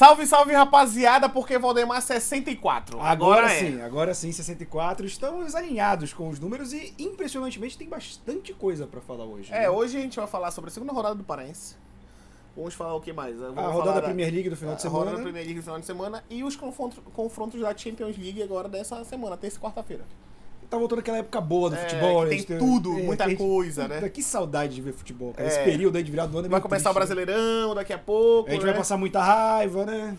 Salve, salve, rapaziada, porque Valdemar 64. Agora, é. sim, agora sim, 64. Estamos alinhados com os números e, impressionantemente, tem bastante coisa pra falar hoje. É, né? hoje a gente vai falar sobre a segunda rodada do Paraense. Vamos falar o que mais? Vamos A rodada da Premier League do final de a rodada da semana. Premier League do final de semana e os confrontos, confrontos da Champions League agora dessa semana, terça e quarta-feira. Tá voltando aquela época boa do É, futebol. né? tem gente tudo, é, muita gente- coisa, né? Que saudade de ver futebol, cara. É. Esse período aí de virado do ano é Vai começar o triste, né? Brasileirão daqui a pouco. A gente né? vai passar muita raiva, né?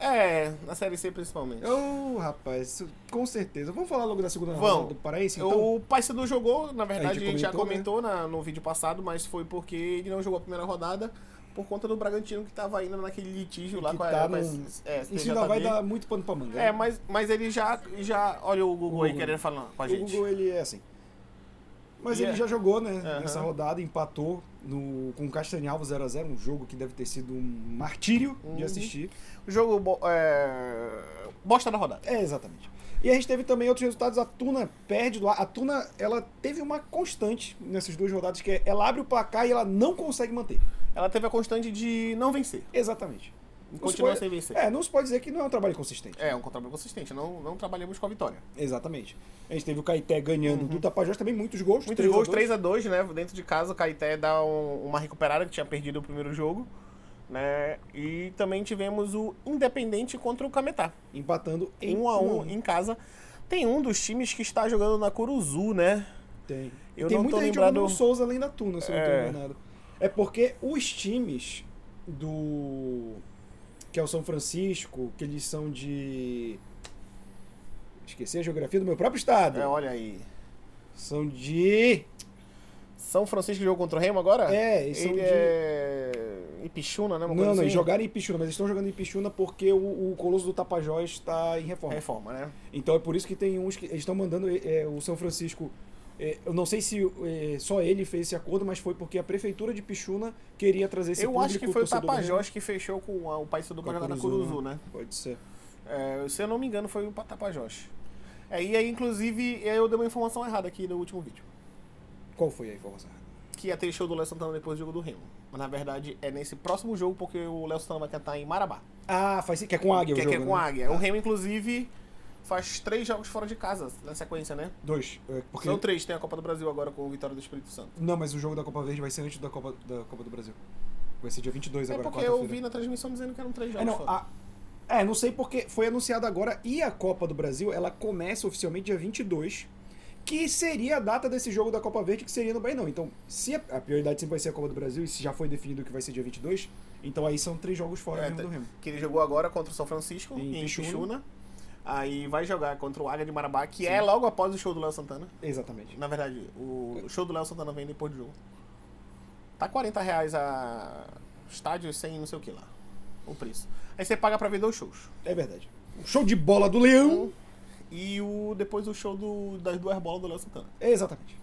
É, na Série C principalmente. Ô, rapaz, isso- com certeza. Vamos falar logo da segunda rodada do Paraense, então? O Paysandu jogou, na verdade, A a gente gente, já comentou, comentou na- no vídeo passado, mas foi porque ele não jogou a primeira rodada por conta do Bragantino que tava indo naquele litígio lá Que com a, tá num- é, Isso ainda vai STJD. dar muito pano pra manga. É, mas, mas ele já, já. Olha o Google aí Google. querendo falar com a O gente. Google, ele é assim. Mas ele é- já jogou, né? Aham. Nessa rodada, empatou no, com o Castanhalvo 0x0, um jogo que deve ter sido um martírio de Uhum. assistir. O jogo. É... Bosta da rodada. É, exatamente. E a gente teve também outros resultados. A Tuna perde do A Tuna, ela teve uma constante nessas duas rodadas, que é ela abre o placar e ela não consegue manter. Ela teve a constante de não vencer. Exatamente. Continua pode- sem vencer. É, não se pode dizer que não é um trabalho consistente. É, um contrato consistente. Não, não trabalhamos com a vitória. Exatamente. A gente teve o Caeté ganhando do Tapajós também, muitos gols. Muitos 3 a gols, 2. 3x2, né? Dentro de casa, o Caeté dá um- uma recuperada que tinha perdido o primeiro jogo. Né? E também tivemos o Independente contra o Cametá. Empatando em 1 a 1 um em casa. Tem um dos times que está jogando na Curuzu, né? Tem. Eu Tem não muita tô gente lembrado- jogando no Souza além da Tuna, se eu não É. tô enganado. É porque os times do. que é o São Francisco, que eles são de. Esqueci a geografia do meu próprio estado. É, olha aí. São de. São Francisco jogou contra o Remo agora? É, eles são Ele de- é. Ipixuna, né? Uma Não, não, assim? jogaram em Ipixuna, mas eles estão jogando em Ipixuna porque o, o Colosso do Tapajós está em reforma. Reforma, né? Então é por isso que tem uns que eles estão mandando é, o São Francisco. É, eu não sei se é, só ele fez esse acordo, mas foi porque a prefeitura de Pichuna queria trazer esse Eu público acho que foi o do. Tapajós que fechou com a- o a jogar na Curuzu, Curuzu, né? Pode ser. É, se eu não me engano, foi o Tapajós. É, e aí, inclusive, eu dei uma informação errada aqui no último vídeo. Qual foi a informação? Que ia ter show do Léo Santana depois do jogo do Remo. Mas na verdade é nesse próximo jogo, porque o Léo Santana vai cantar em Marabá. Ah, faz que é com águia que, o é- jogo, que é com né? águia. O Remo, inclusive, faz três jogos fora de casa na sequência, né? Dois. é, porque... São três, tem a Copa do Brasil agora com o Vitória do Espírito Santo. Não, mas o jogo da Copa Verde vai ser antes da Copa, da Copa do Brasil. Vai ser dia 22 É agora, porque eu vi na transmissão dizendo que eram três É, jogos não, fora. a- é, não sei porque foi anunciado agora e a Copa do Brasil, ela começa oficialmente dia 22, que seria a data desse jogo da Copa Verde, que seria no Bainão. Então, se a, a prioridade sempre vai ser a Copa do Brasil, e se já foi definido que vai ser dia 22, então aí são três jogos fora É, do Remo. que ele jogou agora contra o São Francisco, Em em, Pixuna. Pixuna. Aí vai jogar contra o Águia de Marabá, que é logo após o show do Léo Santana. Exatamente. Na verdade, o show do Léo Santana vem depois do jogo. Tá 40 reais a estádio sem não sei o que lá. O preço. Aí você paga pra ver dois shows. É verdade. O show de bola do Leão. E o, depois o show do, das duas bolas do Léo Santana. Exatamente.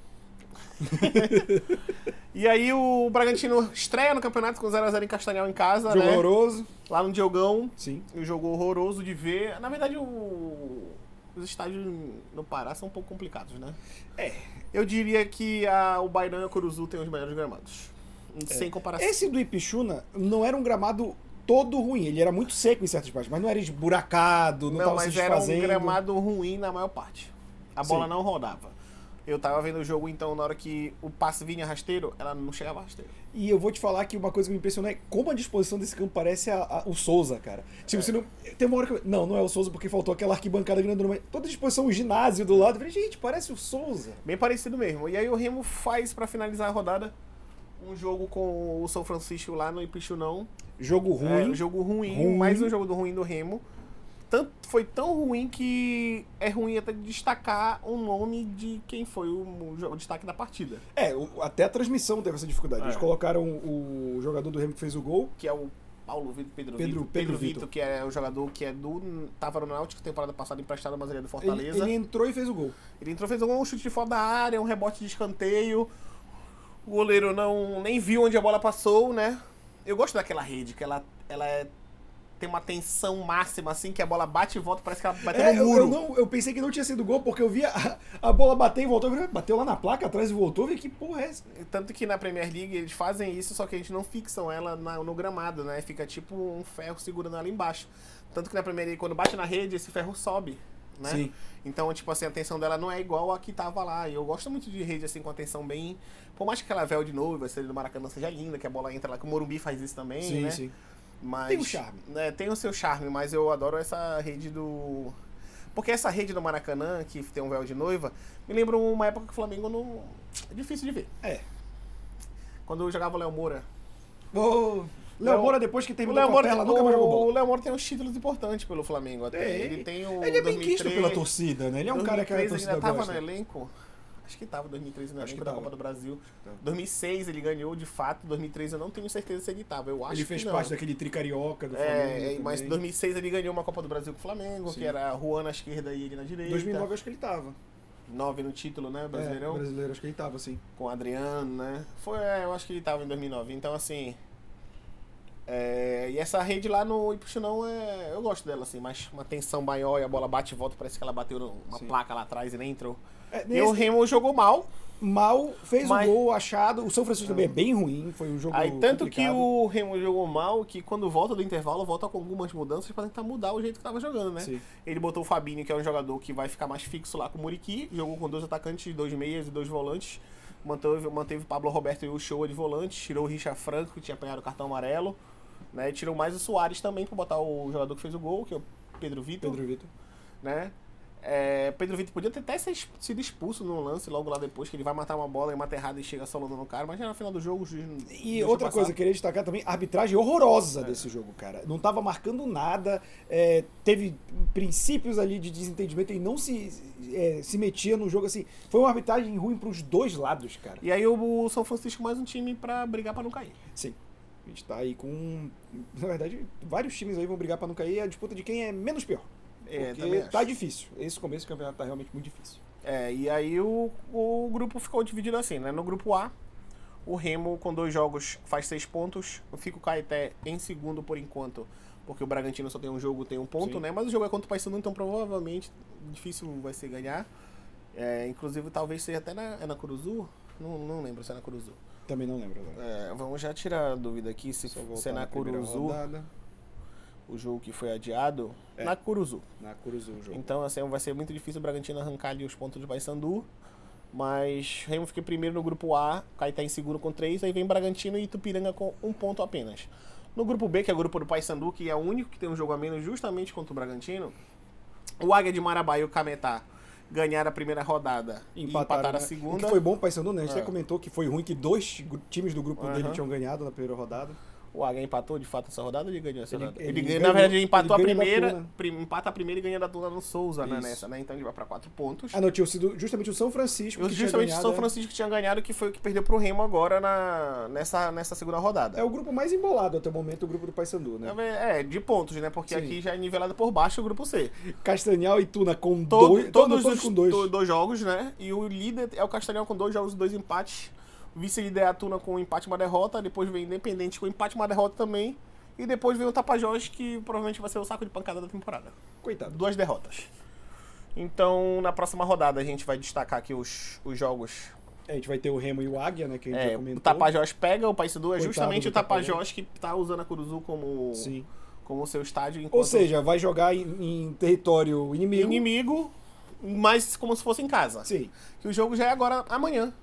E aí o Bragantino estreia no campeonato com 0x0 em Castanhal em casa, Jogo né? horroroso. Lá no Diogão. Sim. Um jogo horroroso de ver. Na verdade, o- os estádios no Pará são um pouco complicados, né? É. Eu diria que a, o Bairão e a Curuzu têm os melhores gramados. Sem comparação. Esse do Ipixuna não era um gramado todo ruim. Ele era muito seco em certas partes, mas não era esburacado, não, Não, tava se mas era um desfazendo. gramado ruim na maior parte. A bola Sim. não rodava. Eu tava vendo o jogo, então, na hora que o passe vinha rasteiro, ela não chegava rasteiro. E eu vou te falar que uma coisa que me impressionou é como a disposição desse campo parece a- a- o Souza, cara. Tipo, você não. Tem uma hora que. eu- Não, não é o Souza porque faltou aquela arquibancada grande no meio. Toda a disposição, o ginásio do lado. Eu falei, gente, parece o Souza. Bem parecido mesmo. E aí o Remo faz, pra finalizar a rodada, um jogo com o São Francisco lá no Ipixunão. Jogo É, ruim. um jogo ruim, Ruim. mais um jogo do ruim do Remo. Tanto, foi tão ruim que é ruim até destacar o nome de quem foi o, o, destaque da partida. É, o- até a transmissão teve essa dificuldade. Eles É. colocaram o jogador do Remo que fez o gol. Que é o Paulo Vitor Pedro, Pedro- Vitor. Pedro Pedro Vitor. Vitor, que é o jogador que é do. Tava no Náutico temporada passada emprestado, mas ele é do Ele, Fortaleza. ele Ele, entrou e fez o gol. entrou, fez um chute de fora da área, um rebote de escanteio. O goleiro não nem viu onde a bola passou, né? Eu gosto daquela rede, que ela, ela é tem uma tensão máxima, assim, que a bola bate e volta, parece que ela bateu É, no muro. eu não, eu pensei que não tinha sido gol, porque eu vi a, a bola bater e voltou. Bateu lá na placa atrás e voltou. Falei, que porra é essa? Tanto que na Premier League eles fazem isso, só que eles não fixam ela na- no gramado, né? Fica tipo um ferro segurando ela embaixo. Tanto que na Premier League, quando bate na rede, esse ferro sobe, né? Sim. Então, tipo assim, a tensão dela não é igual a que tava lá. E eu gosto muito de rede, assim, com a tensão bem... Por mais que aquela véu de novo, a série do Maracanã seja linda, que a bola entra lá, que o Morumbi faz isso também, Sim, né? sim. Mas, Tem um charme. É, tem o seu charme, mas eu adoro essa rede do... Porque essa rede do Maracanã, que tem um véu de noiva, me lembra uma época que o Flamengo não... É difícil de ver. É. Quando eu jogava o Léo Moura. O Léo Moura, depois que O terminou a Moura, o, nunca mais jogou o. Léo Moura tem uns títulos importantes pelo Flamengo até. É, ele tem o Ele é bem quisto 2003, pela torcida, né? Ele é um cara que a 2003 ele torcida ainda tava gosta. no elenco. Acho que tava 2003 no elenco que da tava. Copa do Brasil. Tava. 2006 ele ganhou de fato. 2003 eu não tenho certeza se ele tava. Eu acho Ele fez que não. parte daquele tricarioca do Flamengo. É, é, mas em também. 2006 ele ganhou uma Copa do Brasil com o Flamengo, Sim. que era Juan na esquerda e ele na direita. 2009 eu acho que ele tava. 9 no título, né? É, Brasileirão. brasileiro, acho que ele tava, sim. com o Adriano, né? Foi, é, eu acho que ele tava em 2009. Então, assim. é, e essa rede lá no Ipuxinão, é, eu gosto dela, assim, mas uma tensão maior e a bola bate e volta, parece que ela bateu numa Sim. placa lá atrás e nem entrou. É, E o nesse- Remo jogou mal. Mal, fez Mas- o gol achado. O São Francisco também é bem ruim. Foi um jogo Aí, tanto que complicado. o Remo jogou mal, que quando volta do intervalo, volta com algumas mudanças pra tentar mudar o jeito que tava jogando, né? Sim. Ele botou o Fabinho, que é um jogador que vai ficar mais fixo lá com o Muriqui, jogou com dois atacantes, dois meias e dois volantes. Manteve, manteve o Pablo Roberto e o Show de volante, tirou o Richard Franco, que tinha apanhado o cartão amarelo, né? Tirou mais o Soares também pra botar o jogador que fez o gol, que é o Pedro Vitor, Pedro Vitor. né? É, Pedro Vitor podia ter até sido expulso no lance logo lá depois, que ele vai matar uma bola e mata errado e chega solando no cara, mas já no final do jogo o juiz não E outra passar. coisa, eu queria destacar também, a arbitragem horrorosa É. desse jogo, cara. Não tava marcando nada, é, teve princípios ali de desentendimento e não se, é, se metia no jogo assim. Foi uma arbitragem ruim pros dois lados, cara. E aí o São Francisco mais um time pra brigar pra não cair. Sim. A gente tá aí com. Na verdade, vários times aí vão brigar pra não cair. A disputa de quem é menos pior. É, Porque acho. tá difícil. Esse começo do campeonato tá realmente muito difícil. É, e aí o, o grupo ficou dividido assim, né? No grupo A, o Remo com dois jogos faz seis pontos, fica o Caeté em segundo por enquanto, porque o Bragantino só tem um jogo, tem um ponto, Sim. né? Mas o jogo é contra o Paysandu, então provavelmente difícil vai ser ganhar. É, inclusive talvez seja até na, é na Curuzu, não, não lembro se é na Curuzu. Também não lembro agora. É, vamos já tirar a dúvida aqui se, se é na Curuzu, rodada. O jogo que foi adiado, É. na Curuzu. Na Curuzu o jogo. Então, assim, vai ser muito difícil o Bragantino arrancar ali os pontos do Paysandu. Mas Remo fica primeiro no grupo A, Caetá em segundo com três, aí vem Bragantino e Itupiranga com um ponto apenas. No grupo B, que é o grupo do Paysandu, que é o único que tem um jogo a menos justamente contra o Bragantino, o Águia de Marabá e o Cametá ganharam a primeira rodada e empataram a né? segunda. O que foi bom pro Paysandu, né? A gente É. até comentou que foi ruim que dois times do grupo dele Aham. tinham ganhado na primeira rodada. O Águia empatou de fato essa rodada ou ele ganhou essa Ele- rodada? ele Ele, ganhou- na verdade, ele empatou ele a primeira, prim- empata a primeira e ganha da Tuna no Souza, né, nessa, né? Então ele vai pra quatro pontos. Ah, não, tinha sido justamente o São Francisco Eu, que tinha justamente o São é. Francisco tinha ganhado, que foi o que perdeu pro Remo agora na, nessa, nessa segunda rodada. É o grupo mais embolado até o momento, o grupo do Paysandu, né? É, de pontos, né? Porque Sim. aqui já é nivelado por baixo o grupo C. Castanhal e Tuna com Todo- dois, todos todos os com dois. dois jogos, né? E o líder é o Castanhal com dois jogos e dois empates. O vice-líder é com um empate e uma derrota. Depois vem Independente com empate e uma derrota também. E depois vem o Tapajós, que provavelmente vai ser o saco de pancada da temporada. Coitado. Duas derrotas. Então, na próxima rodada, a gente vai destacar aqui os, os jogos É, a gente vai ter o Remo e o Águia, né? Que a gente É, já comentou. o Tapajós pega o Paysandu, é Coitado justamente o Tapajós que tá usando a Curuzu como, Sim. como seu estádio. Ou enquanto seja, vai jogar em, em território inimigo. inimigo, mas como se fosse em casa. Sim. Que o jogo já é agora, amanhã,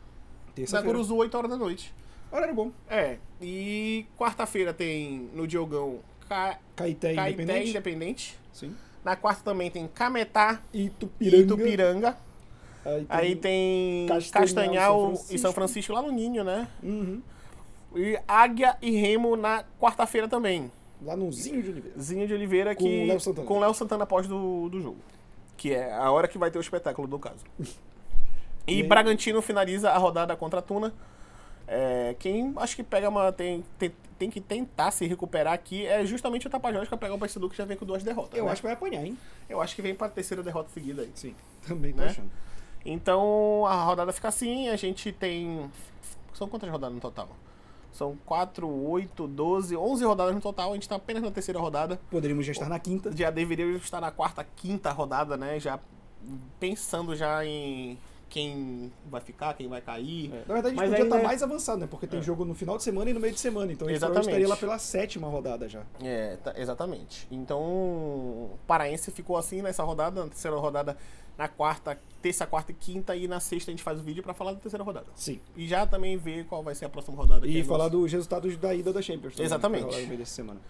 na Terça-feira. Curuzu, 8 horas da noite. Horário bom. É, e quarta-feira tem no Diogão Ca... Caeté Caeté Independente. Independente. Sim. Na quarta também tem Cametá E Itupiranga. Itupiranga. Aí tem... Aí tem Castanhal, Castanhal, São e. São Francisco lá no Ninho, né? Uhum. E Águia e Remo na quarta-feira também. Lá no Zinho de Oliveira. Zinho de Oliveira Com que o Léo Santana. com Léo Santana após do, do jogo. Que é a hora que vai ter o espetáculo do caso. E, E Bragantino finaliza a rodada contra a Tuna. É, quem acho que pega uma. Tem, tem, tem que tentar se recuperar aqui é justamente o Tapajós que vai pegar o Paysandu que já vem com duas derrotas. Eu né? acho que vai apanhar, hein? Eu acho que vem para terceira derrota seguida aí. Sim. Também Né? achando. Então a rodada fica assim, a gente tem. São quantas rodadas no total? São 4, 8, 12, 11 rodadas no total. A gente tá apenas na terceira rodada. Poderíamos já estar na quinta. Já deveria estar na quarta, quinta rodada, né? Já pensando já em quem vai ficar, quem vai cair. É, Na verdade, a gente Mas podia estar é- mais avançado, né? Porque tem É. jogo no final de semana e no meio de semana. Então a gente Exatamente. estaria lá pela sétima rodada já. É, tá- exatamente. Então, o Paraense ficou assim nessa rodada, na terceira rodada, na quarta, terça, quarta e quinta, e na sexta a gente faz o vídeo pra falar da terceira rodada. Sim. E já também ver qual vai ser a próxima rodada. E é falar dos resultados da ida da Champions. também, Exatamente. no meio dessa semana.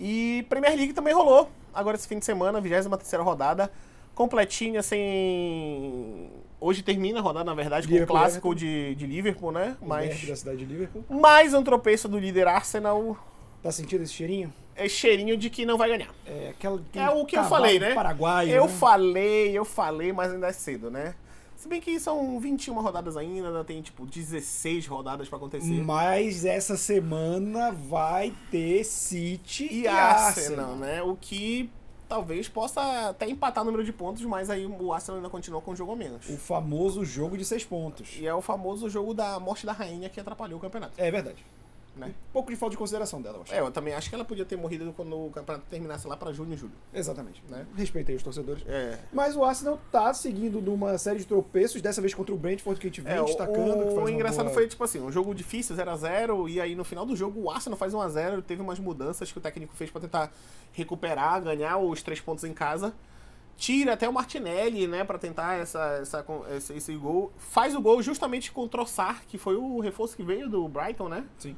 E Premier League também rolou. Agora esse fim de semana, 23 rodada. Completinha, sem. Hoje termina a rodada, na verdade, com o Liverpool, clássico de, de Liverpool, né? O Mas. da cidade de Liverpool. Mais um tropeço do líder Arsenal. Tá sentindo esse cheirinho? É cheirinho de que não vai ganhar. É, aquela, É o que eu falei, né? Paraguaio. Eu né? falei, eu falei, mas ainda é cedo, né? Se bem que são 21 rodadas ainda, ainda tem tipo 16 rodadas pra acontecer. Mas essa semana vai ter City e e, Arsenal, Arsenal. né? O que talvez possa até empatar o número de pontos, mas aí o Arsenal ainda continua com um jogo a menos. O famoso jogo de seis pontos. E é o famoso jogo da morte da rainha que atrapalhou o campeonato, É verdade. Né? Um pouco de falta de consideração dela, eu acho. É, eu também acho que ela podia ter morrido quando o campeonato terminasse lá pra junho e julho. Exatamente. Né? Respeitei os torcedores. É. Mas o Arsenal tá seguindo numa série de tropeços, dessa vez contra o Brentford, que a gente vem É, o, destacando. o, uma engraçado boa- foi, tipo assim, um jogo difícil, 0x0, e aí no final do jogo o Arsenal faz 1x0, teve umas mudanças que o técnico fez pra tentar recuperar, ganhar os três pontos em casa. Tira até o Martinelli, né, pra tentar essa, essa, esse, esse gol. Faz o gol justamente com o Trossard, que foi o reforço que veio do Brighton, né? Sim.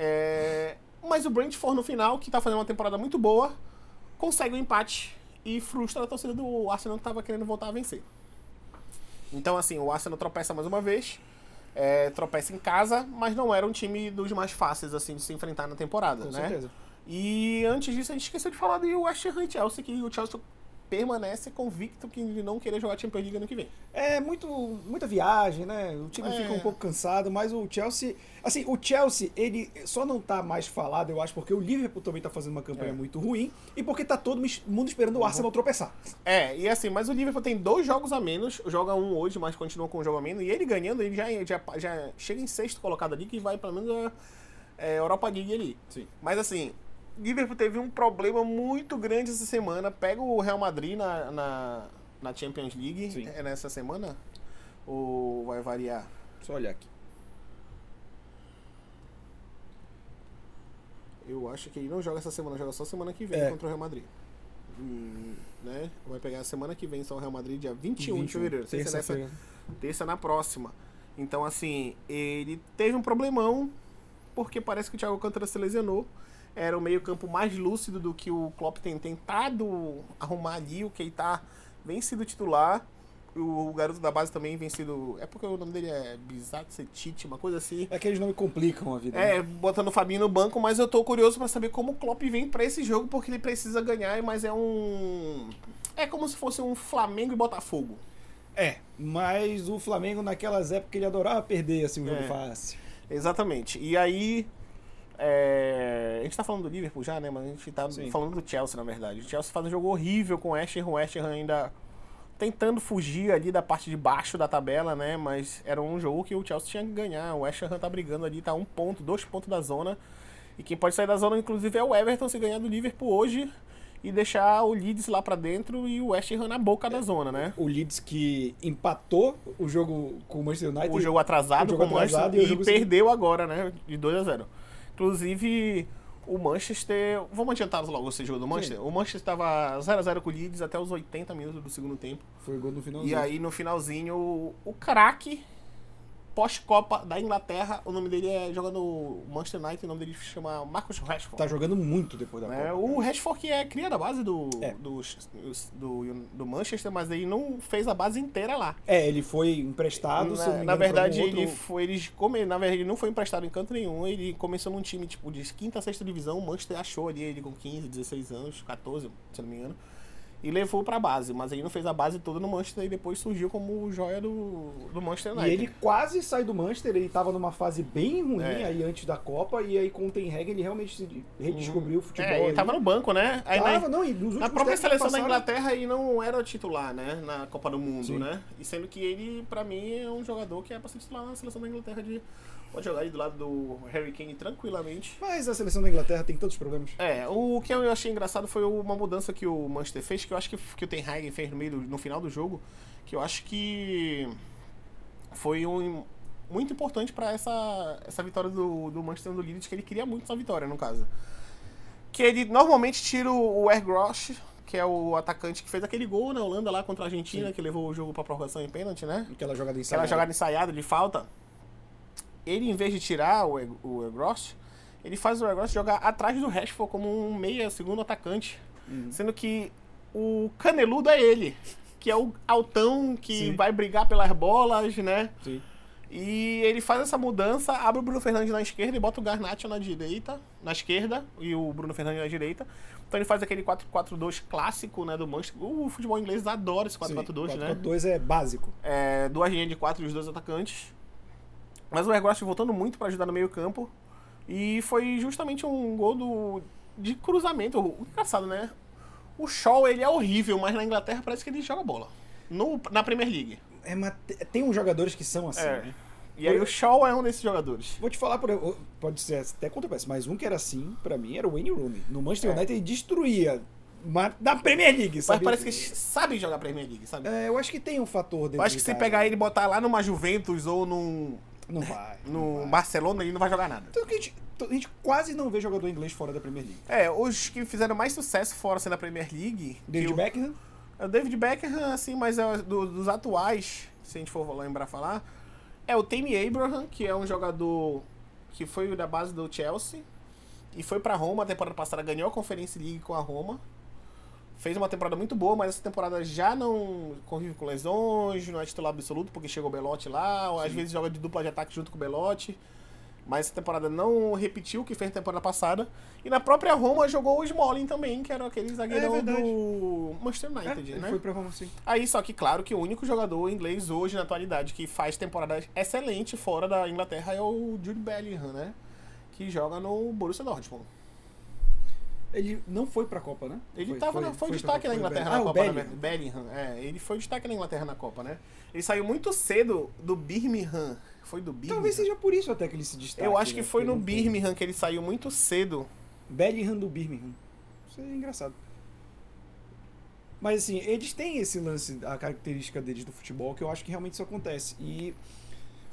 É, Mas o Brentford no final, que tá fazendo uma temporada muito boa, consegue o empate e frustra a torcida do Arsenal que tava querendo voltar a vencer. Então, assim, o Arsenal tropeça mais uma vez, é, tropeça em casa, mas não era um time dos mais fáceis, assim, de se enfrentar na temporada, Com né? certeza. E antes disso, a gente esqueceu de falar do West Ham e Chelsea, que o Chelsea permanece convicto que de não querer jogar Champions League ano que vem. É muito, muita viagem, né? O time É. fica um pouco cansado, mas o Chelsea. Assim, o Chelsea, ele só não tá mais falado, eu acho, porque o Liverpool também tá fazendo uma campanha É. muito ruim e porque tá todo mundo esperando o Arsenal tropeçar. É, e assim, mas o Liverpool tem dois jogos a menos, joga um hoje, mas continua com um jogo a menos, e ele ganhando, ele já, já, já chega em sexto colocado ali, que vai pelo menos a é, Europa League ali. Sim. Mas assim, Liverpool teve um problema muito grande essa semana, pega o Real Madrid na, na, na Champions League, Sim. é nessa semana? Ou vai variar? Só olhar aqui. Eu acho que ele não joga essa semana, joga só semana que vem É. contra o Real Madrid. Hum, né? Vai pegar a semana que vem só o Real Madrid, dia 21, de 21, fevereiro. Não sei se é nessa- terça-feira. terça na próxima. Então, assim, ele teve um problemão, porque parece que o Thiago Alcântara se lesionou. Era o meio-campo mais lúcido do que o Klopp tem tentado arrumar ali. O Keita vem sido titular. O garoto da base também vem sido. É porque o nome dele é Bizat Tite, uma coisa assim. É que eles não me complicam a vida. É, né? botando o Fabinho no banco, mas eu tô curioso pra saber como o Klopp vem pra esse jogo, porque ele precisa ganhar, mas é um. É como se fosse um Flamengo e Botafogo. É, mas o Flamengo naquelas épocas ele adorava perder assim, um jogo É. fácil. Exatamente. E aí. É, A gente tá falando do Liverpool já, né? Mas a gente tá Sim. falando do Chelsea, na verdade. O Chelsea faz um jogo horrível com o West Ham. O West Ham ainda tentando fugir ali da parte de baixo da tabela, né? Mas era um jogo que o Chelsea tinha que ganhar. O West Ham tá brigando ali, tá um ponto, dois pontos da zona. E quem pode sair da zona, inclusive, é o Everton se ganhar do Liverpool hoje e deixar o Leeds lá pra dentro e o West Ham na boca da zona, né? O Leeds que empatou o jogo com o Manchester United. o jogo atrasado o jogo com o Manchester e e, perdeu agora, né? De 2 a 0 Inclusive, o Manchester. Vamos adiantar logo esse jogo do Manchester? O Manchester estava 0x0 com o Leeds até os 80 minutos do segundo tempo. Foi gol no finalzinho. E aí, no finalzinho, o, o craque pós-Copa da Inglaterra, o nome dele é jogando no Manchester United, o nome dele se chama Marcos Rashford. Tá jogando muito depois da né? Copa. O Rashford que é cria da base do, É. do, do, do Manchester, mas ele não fez a base inteira lá. É, ele foi emprestado, Na, na engano, pra verdade, um ele outro- foi. Ele, come, na verdade, ele não foi emprestado em canto nenhum. Ele começou num time tipo de quinta, sexta divisão. O Manchester achou ali ele com 15, 16 anos, 14, se não me engano. E levou pra base, mas ele não fez a base toda no Manchester e depois surgiu como joia do, do Manchester E United. ele quase sai do Manchester, ele tava numa fase bem ruim É. aí antes da Copa, e aí com o Ten Hag ele realmente se redescobriu o futebol. é, ele aí. tava no banco, né? Aí na- Tava, não, e nos Na própria seleção da passaram- Inglaterra ele não era titular, né? Na Copa do Mundo, Sim. né? E sendo que ele, pra mim, é um jogador que é pra ser titular na seleção da Inglaterra de Pode jogar aí do lado do Harry Kane tranquilamente. Mas a seleção da Inglaterra tem tantos problemas. É, o que eu achei engraçado foi uma mudança que o Manchester fez, que eu acho que, que o Ten Hag fez no, meio do, no final do jogo, que eu acho que foi um, muito importante para essa, essa vitória do, do Manchester no Leeds, que ele queria muito essa vitória, no caso. Que ele normalmente tira o, Ergrosh, que é o atacante que fez aquele gol na Holanda lá contra a Argentina, Sim. que levou o jogo pra prorrogação em pênalti, né? Aquela jogada Aquela ensaiada. jogada ensaiada de falta. Ele, em vez de tirar o, o Egross, ele faz o Egross jogar atrás do Rashford como um meia, segundo atacante. Uhum. Sendo que o caneludo é ele, que é o altão que Sim. vai brigar pelas bolas, né? Sim. E ele faz essa mudança, abre o Bruno Fernandes na esquerda e bota o Garnacho na direita, na esquerda, e o Bruno Fernandes na direita. Então ele faz aquele 4-4-2 clássico, né, do Manchester. O futebol inglês adora esse 4-4-2, né? 4-4-2 é básico. É, duas linhas de quatro e os dois atacantes. Mas o Ergost voltando muito para ajudar no meio campo. E foi justamente um gol do, de cruzamento. O- Engraçado, né? O Shaw, ele é horrível, mas na Inglaterra parece que ele joga bola. No, na Premier League. É, mas te- tem uns jogadores que são assim, É. né? E aí o Shaw é um desses jogadores. Vou te falar, por, pode ser até controverso, mas um que era assim, pra mim, era o Wayne Rooney. No Manchester É. United ele destruía na Premier League, Mas sabe? parece que sabem jogar Premier League, sabe? É, eu acho que tem um fator dentro Eu acho que se pegar ele e botar lá numa Juventus ou num, Não vai. não no vai. Barcelona, ele não vai jogar nada. Tanto que a gente, a gente quase não vê jogador inglês fora da Premier League. É, os que fizeram mais sucesso fora sendo da Premier League. David o- Beckham, É o David Beckham, assim, mas é do- dos atuais, se a gente for lembrar falar, é o Tammy Abraham, que é um jogador que foi da base do Chelsea e foi pra Roma a temporada passada, ganhou a Conference League com a Roma. Fez uma temporada muito boa, mas essa temporada já não convive com lesões, não é titular absoluto, porque chegou o Belotti lá, ou às vezes joga de dupla de ataque junto com o Belotti. Mas essa temporada não repetiu o que fez na temporada passada. E na própria Roma jogou o Smalling também, que era aquele zagueirão verdade. do Manchester é, United, ele né? foi pra Roma sim. Aí, só que claro que o único jogador inglês hoje, na atualidade, que faz temporada excelente fora da Inglaterra é o Jude Bellingham, né? Que joga no Borussia Dortmund. Ele não foi pra Copa, né? Ele tava na- foi, pra destaque na foi Inglaterra na ah, Copa, o né? Bellingham. Bellingham, é. Ele foi destaque na Inglaterra na Copa, né? Ele saiu muito cedo do Birmingham. Foi do Birmingham? Talvez seja por isso até que ele se destaque. Eu acho que né? foi no Birmingham que ele saiu muito cedo. Bellingham do Birmingham. Isso é engraçado. Mas assim, eles têm esse lance, a característica deles do futebol, que eu acho que realmente isso acontece. E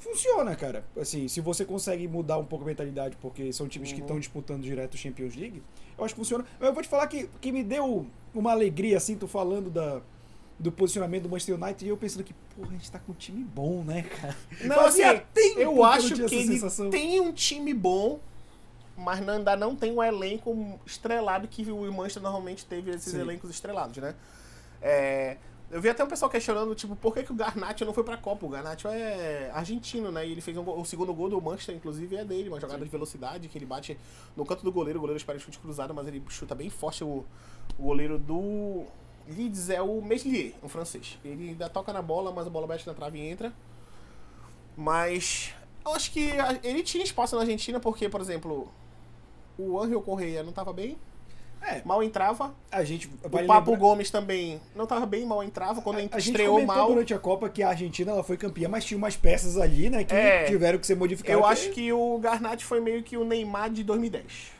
funciona, cara. Assim, se você consegue mudar um pouco a mentalidade, porque são times que Uhum. estão disputando direto o Champions League, eu acho que funciona. Mas eu vou te falar que, que me deu uma alegria, assim, tu falando da, do posicionamento do Manchester United, e eu pensando que, porra, a gente tá com um time bom, né, cara? Não, assim, tempo eu que acho que ele sensação. tem um time bom, mas não- ainda não tem um elenco estrelado que o Manchester normalmente teve esses Sim. elencos estrelados, né? É, eu vi até um pessoal questionando, tipo, por que, que o Garnacho não foi pra Copa? O Garnacho é argentino, né? E ele fez um gol- o segundo gol do Manchester, inclusive, é dele, uma jogada Sim. de velocidade que ele bate no canto do goleiro, o goleiro espera chute cruzado, mas ele chuta bem forte o, o goleiro do Leeds é o Meslier, um francês. Ele ainda toca na bola, mas a bola bate na trave e entra. Mas eu acho que ele tinha espaço na Argentina porque, por exemplo, o Angel Correia não tava bem, É, mal entrava. a gente. O vale Papo lembrar- Gomes também não tava bem, mal entrava. Quando A, a gente estreou mal. durante a Copa que a Argentina ela foi campeã, mas tinha umas peças ali, né, que É. tiveram que ser modificadas. Eu acho que o Garnett foi meio que o Neymar de 2010.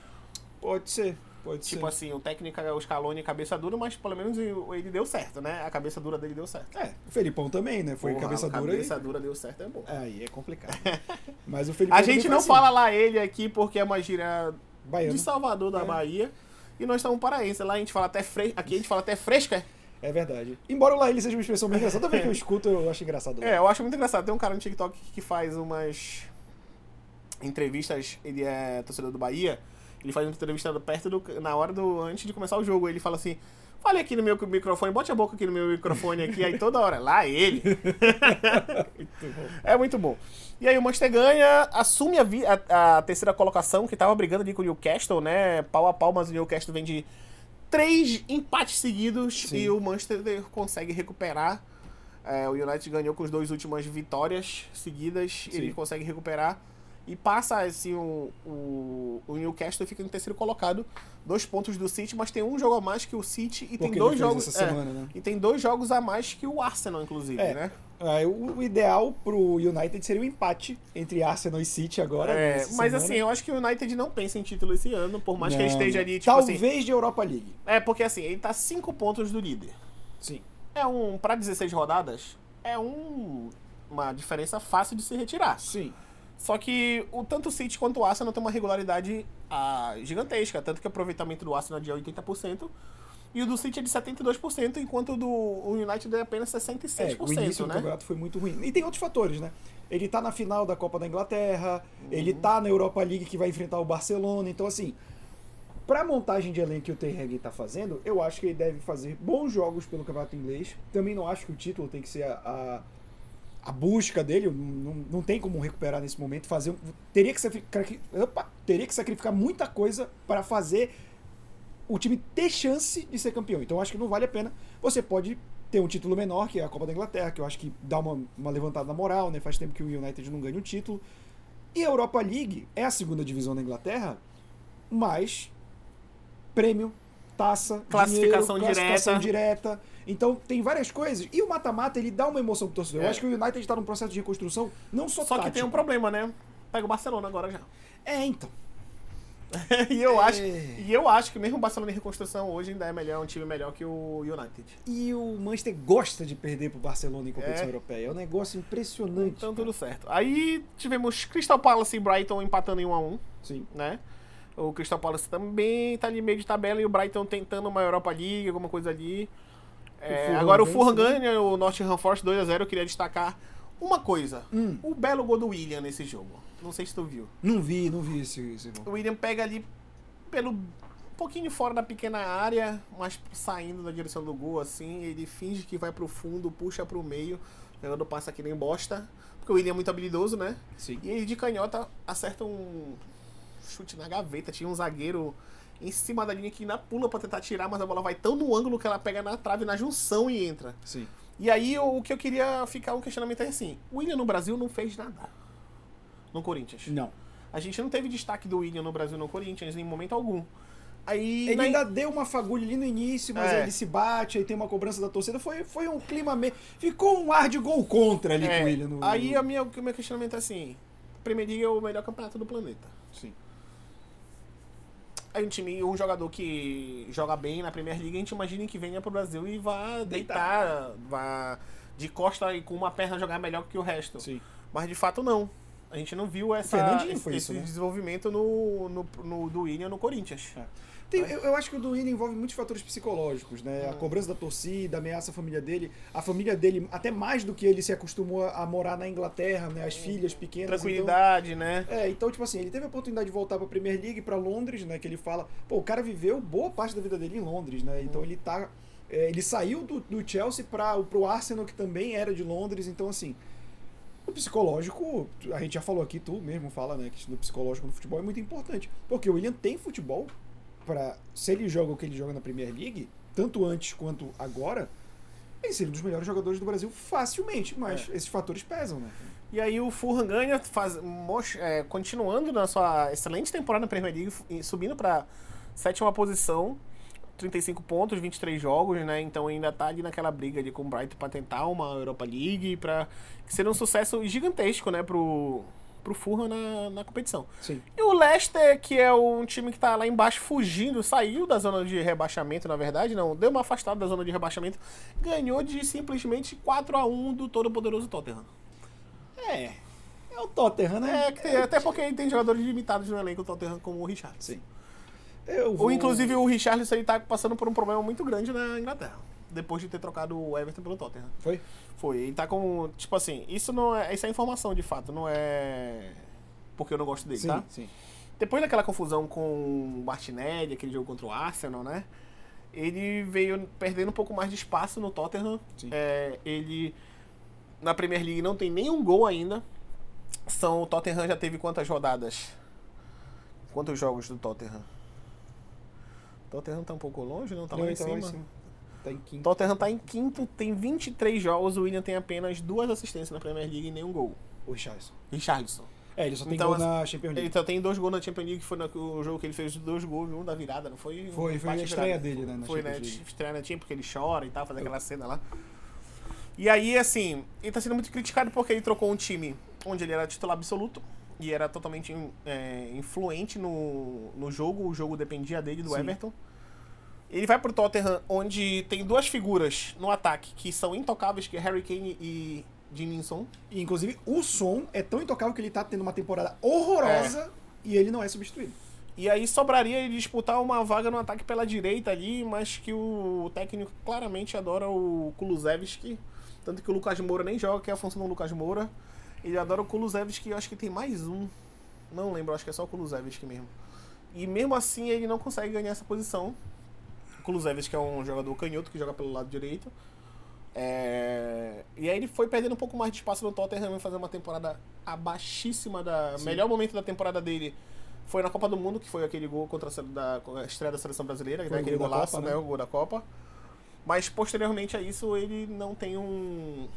Pode ser, pode Tipo ser. assim, o técnico é o Scaloni cabeça dura, mas pelo menos ele deu certo, né? A cabeça dura dele deu certo. É, o Felipão também, né? Foi Porra, cabeça a dura. Cabeça dura deu certo, é bom. E... Aí é complicado. mas o Felipão A gente não assim, fala lá ele aqui porque é uma gíria Baiano. de Salvador da É. Bahia. E nós estamos paraense. Lá a gente fala até fresca. Aqui a gente fala até fresca. É verdade. Embora lá ele seja uma expressão bem engraçada, toda vez que eu escuto eu acho engraçado. É, eu acho muito engraçado. Tem um cara no TikTok que faz umas entrevistas. Ele é torcedor do Bahia. Ele faz uma entrevista perto do. na hora do. antes de começar o jogo. Ele fala assim. Fale aqui no meu microfone, bote a boca aqui no meu microfone aqui, aí toda hora, lá ele. É muito bom. E aí o Manchester ganha, assume a, a- a terceira colocação, que tava brigando ali com o Newcastle, né? Pau a pau, mas o Newcastle vem de três empates seguidos Sim. e o Manchester consegue recuperar. É, o United ganhou com as duas últimas vitórias seguidas, Sim. ele consegue recuperar. E passa assim, o, o, o Newcastle fica em terceiro colocado, dois pontos do City, mas tem um jogo a mais que o City e tem dois jogos é, semana, né? e tem dois jogos a mais que o Arsenal inclusive, É. né? Ah, o, o ideal pro United seria um empate entre Arsenal e City agora. É, mas semana. assim, eu acho que o United não pensa em título esse ano, por mais que ele Não, esteja não. ali, tipo Talvez assim. de Europa League. É, porque assim, ele tá cinco pontos do líder. Sim. É um. Pra 16 rodadas, é um. Uma diferença fácil de se retirar. Sim. Só que o tanto o City quanto o Arsenal tem uma regularidade ah, gigantesca. Tanto que o aproveitamento do Arsenal é de 80%. E o do City é de 72%, enquanto o do United é apenas 66%, É, o início do né? campeonato foi muito ruim. E tem outros fatores, né? Ele tá na final da Copa da Inglaterra, ele Uhum. tá na Europa League que vai enfrentar o Barcelona. Então, assim, pra montagem de elenco que o Ten Hag tá fazendo, eu acho que ele deve fazer bons jogos pelo campeonato inglês. Também não acho que o título tem que ser a, a, a busca dele, não, não tem como recuperar nesse momento. Fazer, um- teria, que sacrificar, opa, teria que sacrificar muita coisa para fazer o time ter chance de ser campeão. Então acho que não vale a pena. Você pode ter um título menor, que é a Copa da Inglaterra, que eu acho que dá uma, uma levantada na moral, né? Faz tempo que o United não ganha um título. E a Europa League é a segunda divisão da Inglaterra, mas prêmio, taça, Classificação dinheiro, classificação direta. Então tem várias coisas. E o mata-mata ele dá uma emoção pro torcedor. É. Eu acho que o United está num processo de reconstrução não só Só que tem tático. um problema, né? Pega o Barcelona agora já. É, então. e, eu É. acho, e eu acho que mesmo o Barcelona em reconstrução hoje ainda é melhor, um time melhor que o United. E o Manchester gosta de perder pro Barcelona em competição É. europeia. É um negócio impressionante. Então cara. tudo certo. Aí tivemos Crystal Palace e Brighton empatando em 1 a 1 Sim. né? O Crystal Palace também tá ali meio de tabela e o Brighton tentando uma Europa League, alguma coisa ali. É, Fulham agora o ganha o Nottingham Forest 2 a 0 Eu queria destacar uma coisa. Hum. O belo gol do William nesse jogo. Não sei se tu viu. Não vi, não vi esse, esse gol. O William pega ali pelo um pouquinho fora da pequena área, mas saindo da direção do gol assim, ele finge que vai pro fundo, puxa pro meio, pegando passa que nem bosta, porque o William é muito habilidoso, né? Sim. E ele de canhota acerta um chute na gaveta, tinha um zagueiro em cima da linha que ainda pula pra tentar tirar, mas a bola vai tão no ângulo que ela pega na trave, na junção e entra. Sim. E aí o que eu queria ficar um questionamento é assim, o William no Brasil não fez nada. No Corinthians. Não. A gente não teve destaque do William no Brasil no Corinthians em momento algum. Aí. Ele na- ainda deu uma fagulha ali no início, mas É. aí ele se bate, aí tem uma cobrança da torcida. Foi, foi um clima meio. Ficou um ar de gol contra ali É, com ele. No, Aí no... a minha, o meu questionamento é assim: Premier League é o melhor campeonato do planeta. Sim. Um time, um jogador que joga bem na Premier League, a gente imagina que venha pro Brasil e vá deitar, vá de costa e com uma perna jogar melhor que o resto. Sim. Mas de fato não. A gente não viu essa, esse, isso, esse né? desenvolvimento no, no, no- do William no Corinthians. É. Tem- eu, eu acho que o do Willian envolve muitos fatores psicológicos, né? A Hum. cobrança da torcida, a ameaça à família dele. A família dele, até mais do que ele se acostumou a, morar na Inglaterra, né? As filhas pequenas. então- Tranquilidade, né? É, então, tipo assim, ele teve a oportunidade de voltar pra Premier League, pra Londres, né? Que ele fala, pô, o cara viveu boa parte da vida dele em Londres, né? Então ele tá. é, ele saiu do, do Chelsea pra, pro Arsenal, que também era de Londres, então assim. O psicológico, a gente já falou aqui, tu mesmo fala, né? Que o psicológico no futebol é muito importante. Porque o William tem futebol para Se ele joga o que ele joga na Premier League, tanto antes quanto agora, ele seria um dos melhores jogadores do Brasil facilmente, mas esses fatores pesam, né? E aí o Fulham ganha, faz, é, continuando na sua excelente temporada na Premier League, subindo para sétima posição, 35 pontos, 23 jogos, né? Então ainda tá ali naquela briga ali com o Brighton para tentar uma Europa League, para ser um sucesso gigantesco, né, pro pro Fulham na, na competição. Sim. E o Leicester, que é um time que tá lá embaixo fugindo, saiu da zona de rebaixamento, na verdade, não, deu uma afastada da zona de rebaixamento, ganhou de simplesmente 4 a 1 do todo poderoso Tottenham. É. É o Tottenham, né? É, que tem- até porque tem jogadores limitados no elenco do Tottenham como o Richard. Sim. Eu Ou vou... inclusive o Richarlison ele tá passando por um problema muito grande na Inglaterra. Depois de ter trocado o Everton pelo Tottenham. Foi? Foi. Ele tá com. Tipo assim, isso não é. Isso é informação de fato, não é. Porque eu não gosto dele, Sim, tá? sim. Depois daquela confusão com o Martinelli, aquele jogo contra o Arsenal, né? Ele veio perdendo um pouco mais de espaço no Tottenham. Sim. É, ele na Premier League não tem nenhum gol ainda. São, o Tottenham já teve quantas rodadas? Quantos jogos do Tottenham? O Tottenham tá um pouco longe, não? Tá lá em então, cima. Tá em quinto. Tottenham tá em quinto, tem 23 jogos, o William tem apenas duas assistências na Premier League e nenhum gol. O Richarlison. Richarlison. É, ele só tem Então, gol assim, na Champions League. Ele só tem dois gols na Champions League, que foi no, o jogo que ele fez dois gols, um da virada, não foi? Foi, foi a estreia virada. dele, né, na Foi, né? League. Estreia na Champions, porque ele chora e tal, faz aquela cena lá. E aí, assim, ele tá sendo muito criticado porque ele trocou um time onde ele era titular absoluto e era totalmente é, influente no, no jogo, o jogo dependia dele, do Sim. Everton. Ele vai pro Tottenham, onde tem duas figuras no ataque que são intocáveis, que é Harry Kane e Jim Minson. E, inclusive, o som é tão intocável que ele tá tendo uma temporada horrorosa e ele não é substituído. E aí sobraria ele disputar uma vaga no ataque pela direita ali, mas que o técnico claramente adora o Kulusevski. Tanto que o Lucas Moura nem joga, que é a função do Lucas Moura. Ele adora o Kulusevski, eu acho que tem mais um. Não lembro, acho que é só o Kulusevski mesmo. E mesmo assim ele não consegue ganhar essa posição. Kulusevski é um jogador canhoto que joga pelo lado direito. É, E aí ele foi perdendo um pouco mais de espaço no Tottenham, fazer uma temporada abaixíssima da. Sim. Melhor momento da temporada dele foi na Copa do Mundo, que foi aquele gol contra a, da, estreia da seleção brasileira, Foi né? aquele gol golaço, Copa, né? né? O gol da Copa. Mas posteriormente a isso ele não tem um,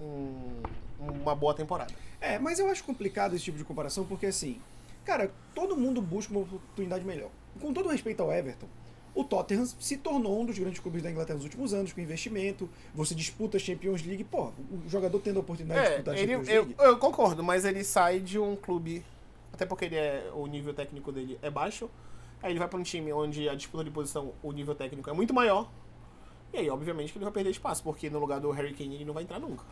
um- uma boa temporada. É, mas eu acho complicado esse tipo de comparação porque, assim, cara, todo mundo busca uma oportunidade melhor. Com todo respeito ao Everton, o Tottenham se tornou um dos grandes clubes da Inglaterra nos últimos anos, com investimento. Você disputa a Champions League, pô, o jogador tendo a oportunidade de É, disputar a ele, Champions eu, League. eu concordo, mas ele sai de um clube, até porque ele é, o nível técnico dele é baixo, aí ele vai para um time onde a disputa de posição, o nível técnico é muito maior, e aí obviamente que ele vai perder espaço, porque no lugar do Harry Kane ele não vai entrar nunca.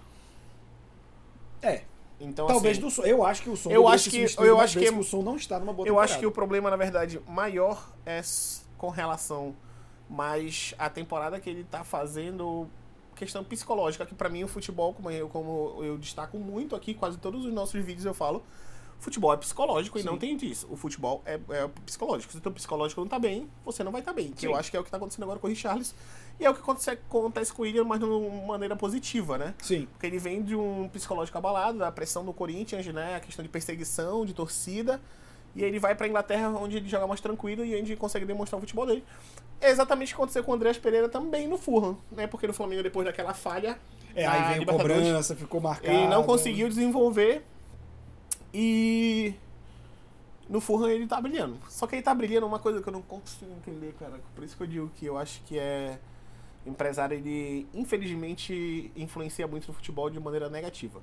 É, Então, talvez assim, do som. Eu acho que o som eu acho que- eu acho que- o som não está numa boa Eu acho que o temporada. problema, na verdade, maior é com relação mais à temporada que ele tá fazendo, questão psicológica, que pra mim o futebol, como eu, como eu destaco muito aqui, quase todos os nossos vídeos eu falo, futebol é psicológico e Sim. não tem disso. O futebol é, é psicológico. Se o teu psicológico não tá bem, você não vai estar bem. Que Sim. eu acho que é o que tá acontecendo agora com o Richarlison. E é o que acontece, acontece com o William, mas de uma maneira positiva, né? Sim. Porque ele vem de um psicológico abalado, da pressão do Corinthians, né? A questão de perseguição, de torcida. E aí ele vai pra Inglaterra, onde ele joga mais tranquilo e onde ele consegue demonstrar o futebol dele. É exatamente o que aconteceu com o Andreas Pereira também no Fulham, né? Porque no Flamengo, depois daquela falha. É, aí Libertadores, cobrança, ficou marcado. Ele não conseguiu desenvolver. E. No Fulham ele tá brilhando. Só que ele tá brilhando uma coisa que eu não consigo entender, cara. Por isso que eu digo que eu acho que é. Empresário, ele infelizmente influencia muito no futebol de maneira negativa.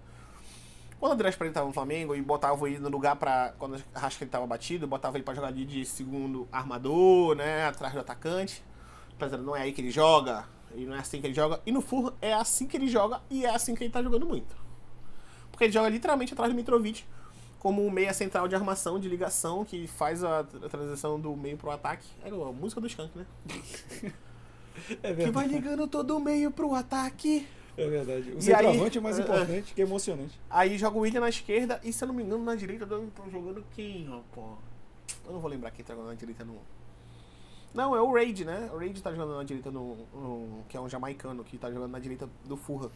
Quando o Andrés Pereira tava no Flamengo e botava ele no lugar pra. Quando a Rascaeta tava batido, botava ele pra jogar ali de segundo armador, né? Atrás do atacante. De não é aí que ele joga, e não é assim que ele joga. E no Fulham é assim que ele joga e é assim que ele tá jogando muito. Porque ele joga literalmente atrás do Mitrovic, como um meia central de armação, de ligação, que faz a, transição do meio pro ataque. É a música do Skank, né? É Que vai ligando todo o meio pro ataque. É verdade. O E centroavante aí- é mais é, importante, que é emocionante. Aí joga o William na esquerda e, se eu não me engano, na direita estão jogando quem, rapaz? Eu não vou lembrar quem tá jogando na direita no. Não, é o Raid, né? O Raid tá jogando na direita no, no- que é um jamaicano que tá jogando na direita do Furra,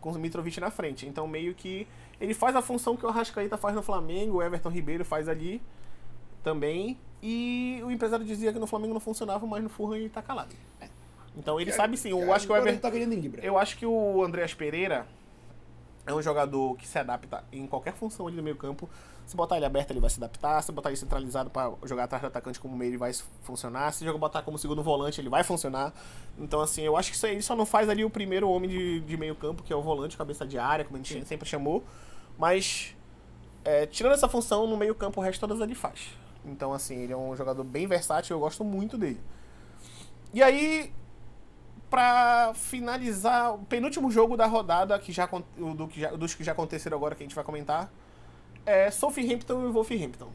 com o Mitrovic na frente. Então, meio que ele faz a função que o Arrascaeta faz no Flamengo, o Everton Ribeiro faz ali também. E o empresário dizia que no Flamengo não funcionava, mas no Furra ele tá calado. Então, ele sabe sim. Eu acho que o ele tá ganhando em Libra. eu acho que o Andreas Pereira é um jogador que se adapta em qualquer função ali no meio campo. Se botar ele aberto, ele vai se adaptar. Se botar ele centralizado para jogar atrás do atacante como meio, ele vai funcionar. Se jogar botar como segundo volante, ele vai funcionar. Então, assim, eu acho que isso aí ele só não faz ali o primeiro homem de, de meio campo, que é o volante, cabeça de área, como a gente sempre chamou. Mas, é, tirando essa função, no meio campo, o resto todas ele faz. Então, assim, ele é um jogador bem versátil, eu gosto muito dele. E aí, pra finalizar, o penúltimo jogo da rodada, que já, do que já- dos que já aconteceram agora, que a gente vai comentar, é Southampton e Wolverhampton.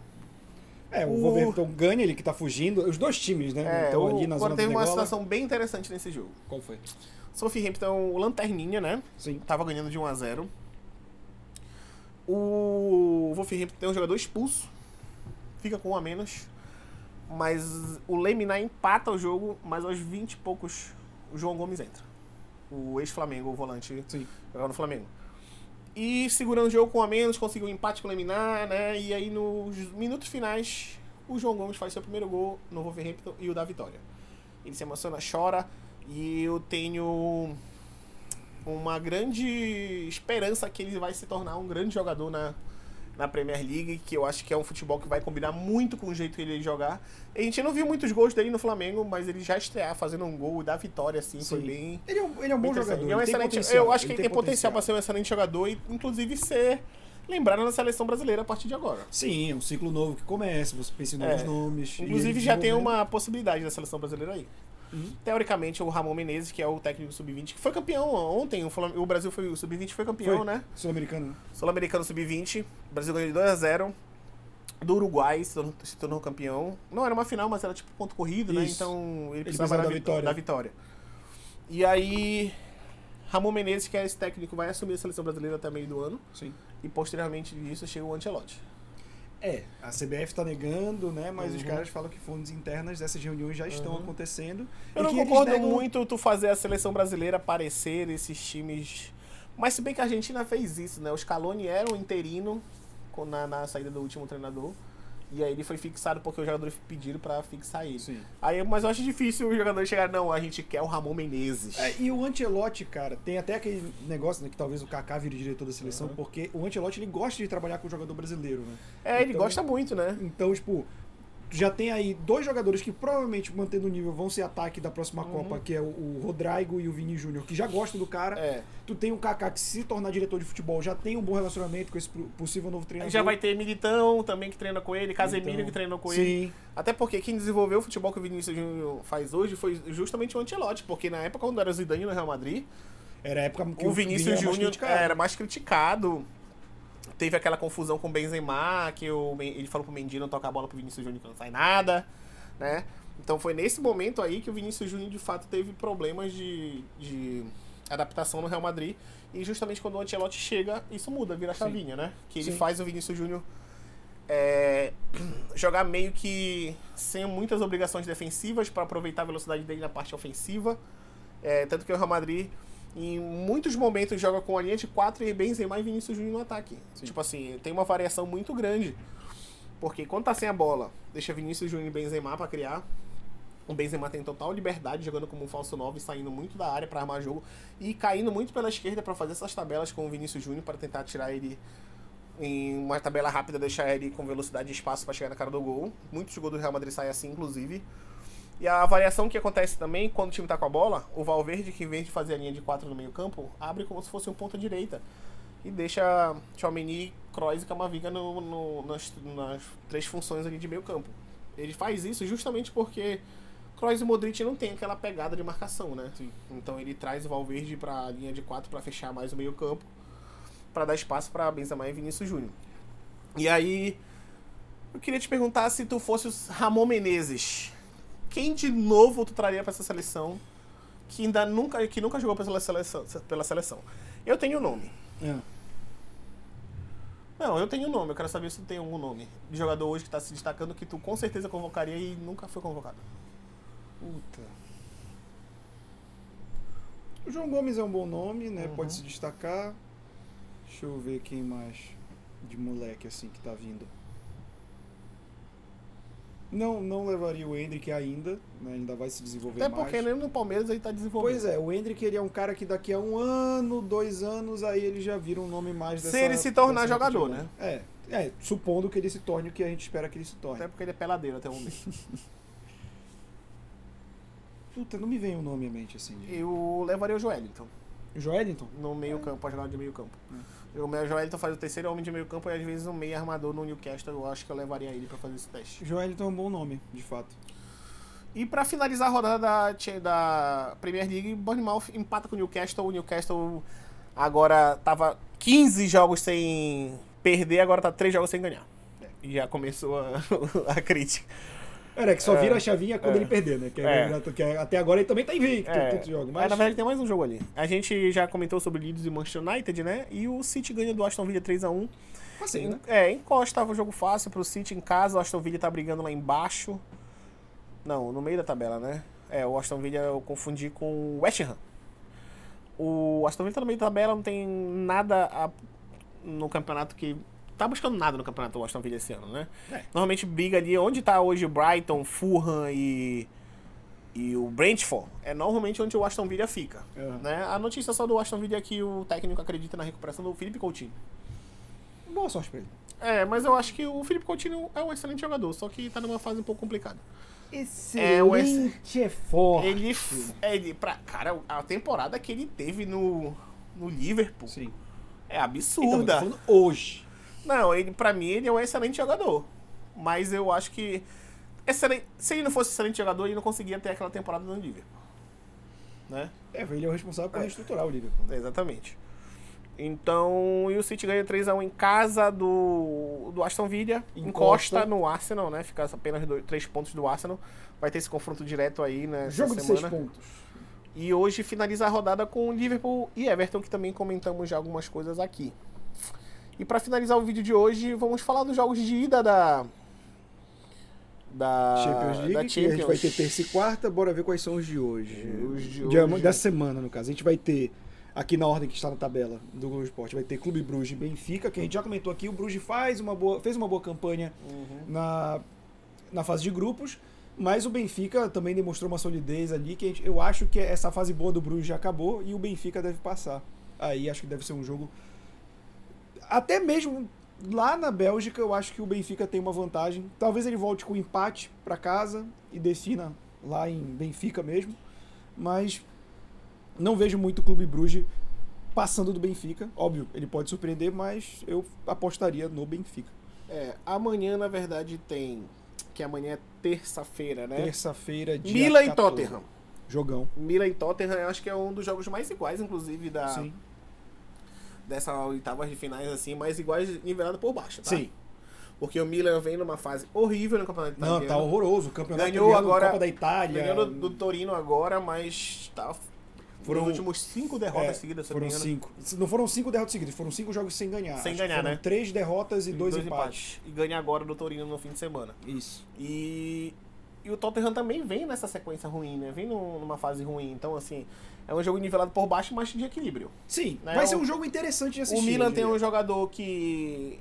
É, o O- Wolverhampton ganha, ele que tá fugindo. Os dois times, né? É, Estão o, ali na agora zona teve uma situação bem interessante nesse jogo. Qual foi? Southampton, o Lanterninha, né? Sim. Tava ganhando de 1 a 0 O Wolverhampton tem um jogador expulso. Fica com um a menos. Mas o Lemina empata o jogo, mas aos 20 e poucos o João Gomes entra. O ex-Flamengo, o volante Sim. jogava no Flamengo. E segurando o jogo com a menos, conseguiu um empate com o Leminar, né? E aí nos minutos finais, o João Gomes faz seu primeiro gol no Wolverhampton e o da vitória. Ele se emociona, chora e eu tenho uma grande esperança que ele vai se tornar um grande jogador na na Premier League, que eu acho que é um futebol que vai combinar muito com o jeito que ele jogar. A gente não viu muitos gols dele no Flamengo, mas ele já estrear fazendo um gol da vitória, assim, foi Sim. bem. Ele é um, ele é um bom jogador. interessante. E é um ele tem excelente, eu acho que ele tem potencial potencial. para ser um excelente jogador e, inclusive, ser lembrado na seleção brasileira a partir de agora. Sim, é um ciclo novo que começa, você pensa em novos É. nomes. Inclusive, ele já tem uma possibilidade da seleção brasileira aí. Uhum. Teoricamente, o Ramon Menezes, que é o técnico do Sub-20, que foi campeão ontem. O, Brasil foi o Sub-20 foi campeão, Foi. né? Sul-americano. né? Sul-Americano Sub-20. O Brasil ganhou de 2 a 0 Do Uruguai se tornou, se tornou campeão. Não era uma final, mas era tipo ponto corrido, né? Isso. Então ele precisava da, da vi- vitória. da vitória. E aí, Ramon Menezes, que é esse técnico, vai assumir a seleção brasileira até meio do ano. Sim. E posteriormente disso chega o Ancelotti. É, a CBF tá negando, né? Mas os Uhum. caras falam que fontes internas dessas reuniões já estão Uhum. acontecendo. Eu não concordo negam- muito tu fazer a seleção brasileira aparecer esses times. Mas se bem que a Argentina fez isso, né? O Scaloni era um interino na, na saída do último treinador. E aí ele foi fixado porque os jogadores pediram pra fixar ele. Sim. Aí, mas eu acho difícil o jogador chegar, não, a gente quer o Ramon Menezes. É, e o Ancelotti, cara, tem até aquele negócio né, que talvez o Kaká vire diretor da seleção, Uhum. porque o Ancelotti ele gosta de trabalhar com o jogador brasileiro, né? É, ele Então- gosta muito, né? Então, tipo, já tem aí dois jogadores que provavelmente mantendo o nível vão ser ataque da próxima Uhum. Copa, que é o, o Rodrigo e o Vini Júnior, que já gostam do cara. É. Tu tem o Kaká que se tornar diretor de futebol já tem um bom relacionamento com esse possível novo treinador. Já vai ter Militão também que treina com ele, Casemiro Então, que treinou com ele. Sim. Até porque quem desenvolveu o futebol que o Vinícius Júnior faz hoje foi justamente o Ancelotti, porque na época quando era o Zidane no Real Madrid, Era a época que o Vinícius Vini era mais Júnior criticado. era mais criticado. Teve aquela confusão com o Benzema, que o, ele falou pro Mendy não tocar a bola pro Vinícius Júnior que não sai nada, né? Então foi nesse momento aí que o Vinícius Júnior de fato teve problemas de, de adaptação no Real Madrid. E justamente quando o Ancelotti chega, isso muda, vira a Sim. chavinha, né? Que ele Sim. faz o Vinícius Júnior é, jogar meio que sem muitas obrigações defensivas para aproveitar a velocidade dele na parte ofensiva. É, tanto que o Real Madrid, em muitos momentos, joga com a linha de 4 e Benzema e Vinícius Júnior no ataque. Sim. Tipo assim, tem uma variação muito grande. Porque quando tá sem a bola, deixa Vinícius Júnior e Benzema para criar. O Benzema tem total liberdade jogando como um falso 9, saindo muito da área para armar jogo e caindo muito pela esquerda para fazer essas tabelas com o Vinícius Júnior para tentar tirar ele em uma tabela rápida, deixar ele com velocidade e espaço para chegar na cara do gol. Muitos gols do Real Madrid saem assim, inclusive. E a variação que acontece também quando o time tá com a bola, o Valverde, que em vez de fazer a linha de 4 no meio-campo, abre como se fosse um ponta direita. E deixa Tchouameni, Kroos e Camavinga no, no- nas, nas três funções ali de meio-campo. Ele faz isso justamente porque Kroos e Modric não tem aquela pegada de marcação, né? Então ele traz o Valverde pra linha de 4 para fechar mais o meio-campo, para dar espaço para Benzema e Vinícius Júnior. E aí, eu queria te perguntar se tu fosse o Ramon Menezes, quem de novo tu traria para essa seleção que ainda nunca que nunca jogou pela seleção, pela seleção? Eu tenho o nome. É. Não, eu tenho o nome. Eu quero saber se tu tem algum nome de jogador hoje que tá se destacando que tu com certeza convocaria e nunca foi convocado. Puta. O João Gomes é um bom nome, né? Uhum. Pode se destacar. Deixa eu ver quem mais de moleque assim que tá vindo. Não, não levaria o Hendrick ainda, né? ainda vai se desenvolver Até mais. porque nem no Palmeiras ele tá desenvolvendo. Pois é, o Hendrick ele é um cara que daqui a um ano, dois anos, aí ele já vira um nome mais Se dessa ele se tornar jogador, né? É, é, supondo que ele se torne o que a gente espera que ele se torne. Até porque ele é peladeiro até o momento. Puta, não me vem o nome à mente assim. de- Eu levaria o Joelinton Joelinton? no meio campo, pra jogar de meio campo. É. O meu Joelinton faz o terceiro homem de meio campo e às vezes um meio armador no Newcastle. Eu acho que eu levaria ele pra fazer esse teste. Joelinton é um bom nome, de fato. E pra finalizar a rodada da, da Premier League, Bournemouth empata com o Newcastle. O Newcastle agora tava 15 jogos sem perder, agora tá 3 jogos sem ganhar. E já começou a, a crítica. Era que só É, vira a chavinha quando é. ele perder, né? Que, É. é. que é- até agora ele também tá invicto, É, tantos jogos. é, Mas na verdade tem mais um jogo ali. A gente já comentou sobre Leeds e Manchester United, né? E o City ganha do Aston Villa 3x1. assim, né? É, encosta, tava um jogo fácil pro City em casa. O Aston Villa tá brigando lá embaixo. Não, no meio da tabela, né? É, o Aston Villa eu confundi com o West Ham. O Aston Villa tá no meio da tabela, não tem nada a- no campeonato que. Tá buscando nada no campeonato do Aston Villa esse ano, né? É. Normalmente briga ali onde tá hoje o Brighton, Fulham e. E o Brentford é normalmente onde o Aston Villa fica. Uhum. Né? A notícia só do Aston Villa é que o técnico acredita na recuperação do Felipe Coutinho. Boa sorte pra ele. É, mas eu acho que o Felipe Coutinho é um excelente jogador, só que tá numa fase um pouco complicada. Excelente é, forte. Ele, ele pra, cara, a temporada que ele teve no, no Liverpool Sim. é Então, absurda. falando hoje. Não, ele, pra mim, ele é um excelente jogador. Mas eu acho que. excelente- se ele não fosse excelente jogador, ele não conseguia ter aquela temporada no Liverpool. Né? É, ele é o responsável por É. reestruturar o Liverpool. né? Exatamente. Então, e o City ganha 3x1 em casa do, do Aston Villa. Encosta. Encosta no Arsenal, né? Fica apenas 3 pontos do Arsenal. Vai ter esse confronto direto aí, né? Jogo de seis pontos. E hoje finaliza a rodada com Liverpool e Everton, que também comentamos já algumas coisas aqui. E para finalizar o vídeo de hoje, vamos falar dos jogos de ida da. Da Champions League, da que a gente vai ter Champions. terça e quarta, bora ver quais são os de hoje. Os de hoje. Da semana, no caso. A gente vai ter, aqui na ordem que está na tabela do Globo Esporte, vai ter Clube Bruges e Benfica, que a gente já comentou aqui, o Bruges faz uma boa, fez uma boa campanha Uhum. na, na fase de grupos, mas o Benfica também demonstrou uma solidez ali, que gente- eu acho que essa fase boa do Bruges já acabou e o Benfica deve passar. Aí acho que deve ser um jogo. Até mesmo lá na Bélgica, eu acho que o Benfica tem uma vantagem. Talvez ele volte com empate para casa e defina lá em Benfica mesmo, mas não vejo muito o Clube Bruges passando do Benfica. Óbvio, ele pode surpreender, mas eu apostaria no Benfica. É, amanhã, na verdade, tem. Que amanhã é terça-feira, né? Terça-feira, dia Milan e 14. Tottenham. Jogão. Milan e Tottenham, eu acho que é um dos jogos mais iguais, inclusive, da, Sim. Dessa oitavas de finais, assim, mais iguais nivelado por baixo, tá? Sim. Porque o Milan vem numa fase horrível no campeonato Não, italiano. tá horroroso. O campeonato Ganhou italiano, agora- Copa da Itália. Ganhou do, do Torino agora, mas tá. Foram- os últimos cinco derrotas É, seguidas, se não foram cinco. Não foram cinco derrotas seguidas, foram cinco jogos sem ganhar. Sem Acho ganhar, né? Três derrotas e dois, empates. E ganha agora do Torino no fim de semana. Isso. E, e o Tottenham também vem nessa sequência ruim, né? Vem num- numa fase ruim. Então, assim, é um jogo nivelado por baixo, mas de equilíbrio. Sim, Né, vai ser o- um jogo interessante de assistir. o Milan tem um jogador que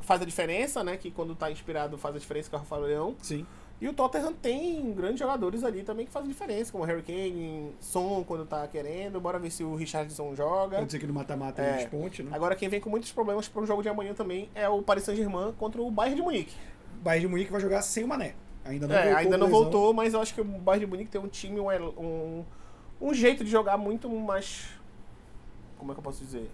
faz a diferença, né? Que quando tá inspirado faz a diferença, que é o Rafael Leão. Sim. E o Tottenham tem grandes jogadores ali também que fazem diferença, como o Harry Kane, Son quando tá querendo. Bora ver se o Richardson joga. Pode ser que no mata-mata É. desponte, né? Agora quem vem com muitos problemas para o jogo de amanhã também é o Paris Saint-Germain contra o Bayern de Munique. Bayern de Munique vai jogar sem o Mané. Ainda não é, voltou. ainda não voltou, mas eu acho que o Bayern de Munique tem um time, um, um, um jeito de jogar muito mais. Como é que eu posso dizer?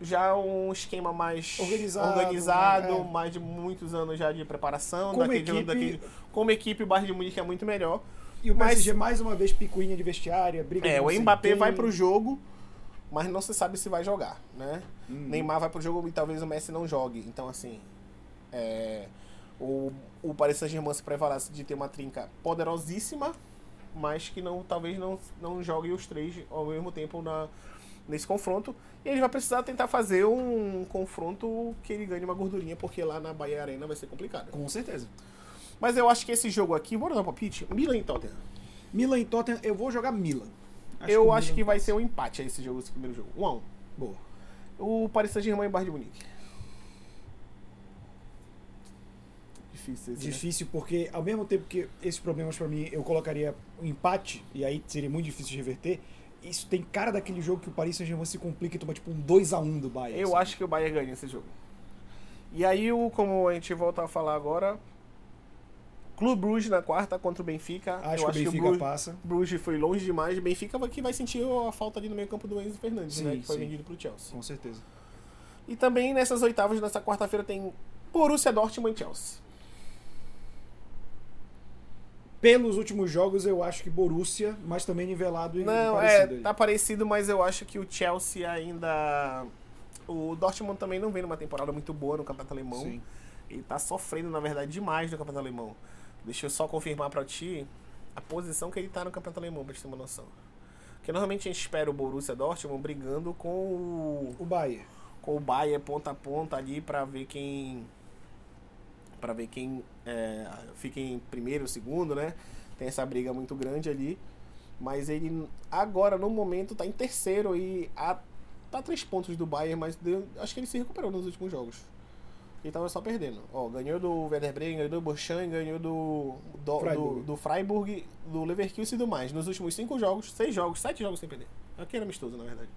Já um esquema mais Organizado, organizado, né? É. mais de muitos anos já de preparação. Como daquele, equipe- daquele- como equipe, o Bayern de Munique é muito melhor. E o Mas- PSG mais uma vez picuinha de vestiária, briga É, o Mbappé quem. vai pro jogo, mas não se sabe se vai jogar, né? Hum. Neymar vai pro jogo e talvez o Messi não jogue. Então, assim, é, o, o Paris Saint-Germain se prevalece de ter uma trinca poderosíssima, mas que não, talvez não, não jogue os três ao mesmo tempo na, nesse confronto. E ele vai precisar tentar fazer um confronto que ele ganhe uma gordurinha, porque lá na Bahia Arena vai ser complicado. Com certeza. Mas eu acho que esse jogo aqui, bora dar um palpite? Milan e Tottenham. Milan e Tottenham, eu vou jogar Milan. eu o acho Milan que vai ser um empate esse jogo, esse primeiro jogo. 1 a 1 Boa. O Paris Saint-Germain e Bayern de Munique. Difícil esse, né? Difícil porque, ao mesmo tempo que esses problemas pra mim eu colocaria um empate, e aí seria muito difícil de reverter, isso tem cara daquele jogo que o Paris Saint-Germain se complica e toma tipo um 2x1 do Bayern. Eu sabe? acho que o Bayern ganha esse jogo. E aí, o, como a gente volta a falar agora, Clube Bruges na quarta contra o Benfica. Acho Eu que o Benfica Bruges, passa. Bruges foi longe demais. O Benfica que vai sentir a falta ali no meio campo do Enzo Fernandes, Sim, né? Que foi sim. vendido pro Chelsea. Com certeza. E também nessas oitavas, nessa quarta-feira, tem Borussia Dortmund e Chelsea. Pelos últimos jogos, eu acho que Borussia, mas também nivelado e Não, parecido. é, tá parecido, mas eu acho que o Chelsea ainda. O Dortmund também não vem numa temporada muito boa no Campeonato Alemão. Sim. Ele tá sofrendo, na verdade, demais no Campeonato Alemão. Deixa eu só confirmar pra ti a posição que ele tá no Campeonato Alemão, pra te ter uma noção. Porque normalmente a gente espera o Borussia Dortmund brigando com o, O Bayern. com o Bayern ponta a ponta ali pra ver quem. Para ver quem é, fica em primeiro, segundo, né? Tem essa briga muito grande ali. Mas ele agora, no momento, tá em terceiro e a, tá a três pontos do Bayern, mas deu- acho que ele se recuperou nos últimos jogos. Ele tava só perdendo. Ó, ganhou do Werder Bremen, ganhou do Bochum, ganhou do, do, Freiburg. do, do Freiburg, do Leverkusen e do mais. Nos últimos cinco jogos, seis jogos, sete jogos sem perder. Aqui era amistoso, na verdade.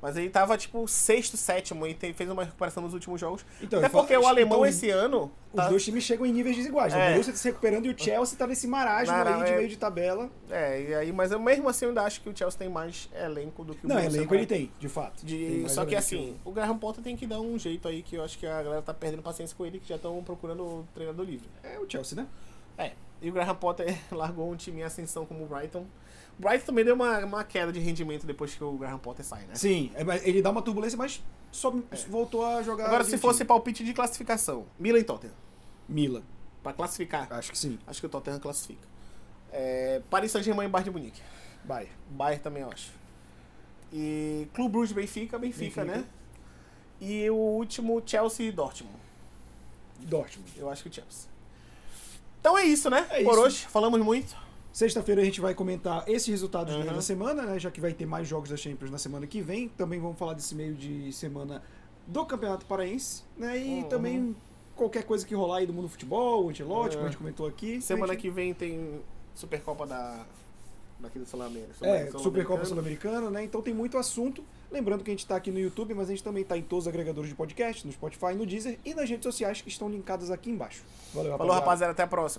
Mas ele tava, tipo, sexto, sétimo e tem- fez uma recuperação nos últimos jogos. Então, Até falo- porque o alemão então, esse ano. Os tá- dois times chegam em níveis desiguais. né? É. O Borussia tá se recuperando e o Chelsea tá nesse marasmo Não, não, aí de é- meio de tabela. É, e aí, mas eu mesmo assim eu ainda acho que o Chelsea tem mais elenco do que o Não, Borussia elenco tem. ele tem, de fato. De, só que elenco assim, o Graham Potter tem que dar um jeito aí que eu acho que a galera tá perdendo paciência com ele, que já estão procurando o treinador livre. É o Chelsea, né? É. E o Graham Potter largou um time em ascensão como o Brighton. Brighton também deu uma, uma queda de rendimento depois que o Graham Potter sai, né? Sim, é, ele dá uma turbulência, mas só voltou a jogar. Agora, se fosse palpite de classificação, Milan e Tottenham. Milan, Pra classificar, acho que sim. acho que o Tottenham classifica. É, Paris Saint-Germain e Bayern de Munique. Bayern. Bayern também, eu acho. E Clube Bruges, Benfica, Benfica, Benfica. né? E o último, Chelsea e Dortmund. Dortmund. Eu acho que o Chelsea. Então é isso, né? É Por isso. hoje, falamos muito. Sexta-feira a gente vai comentar esses resultados Uhum. da semana, né? Já que vai ter mais jogos da Champions na semana que vem. Também vamos falar desse meio de semana do Campeonato Paraense, né? E Uhum. também qualquer coisa que rolar aí do mundo do futebol, o Antelote, É. como a gente comentou aqui. Semana gente- que vem tem Supercopa da. Daqui do Sul-América. É, Sul- Supercopa Sul-Americana. Né? Então tem muito assunto. Lembrando que a gente tá aqui no YouTube, mas a gente também tá em todos os agregadores de podcast, no Spotify, no Deezer e nas redes sociais que estão linkadas aqui embaixo. Valeu, Falou, rapaziada. Até a próxima.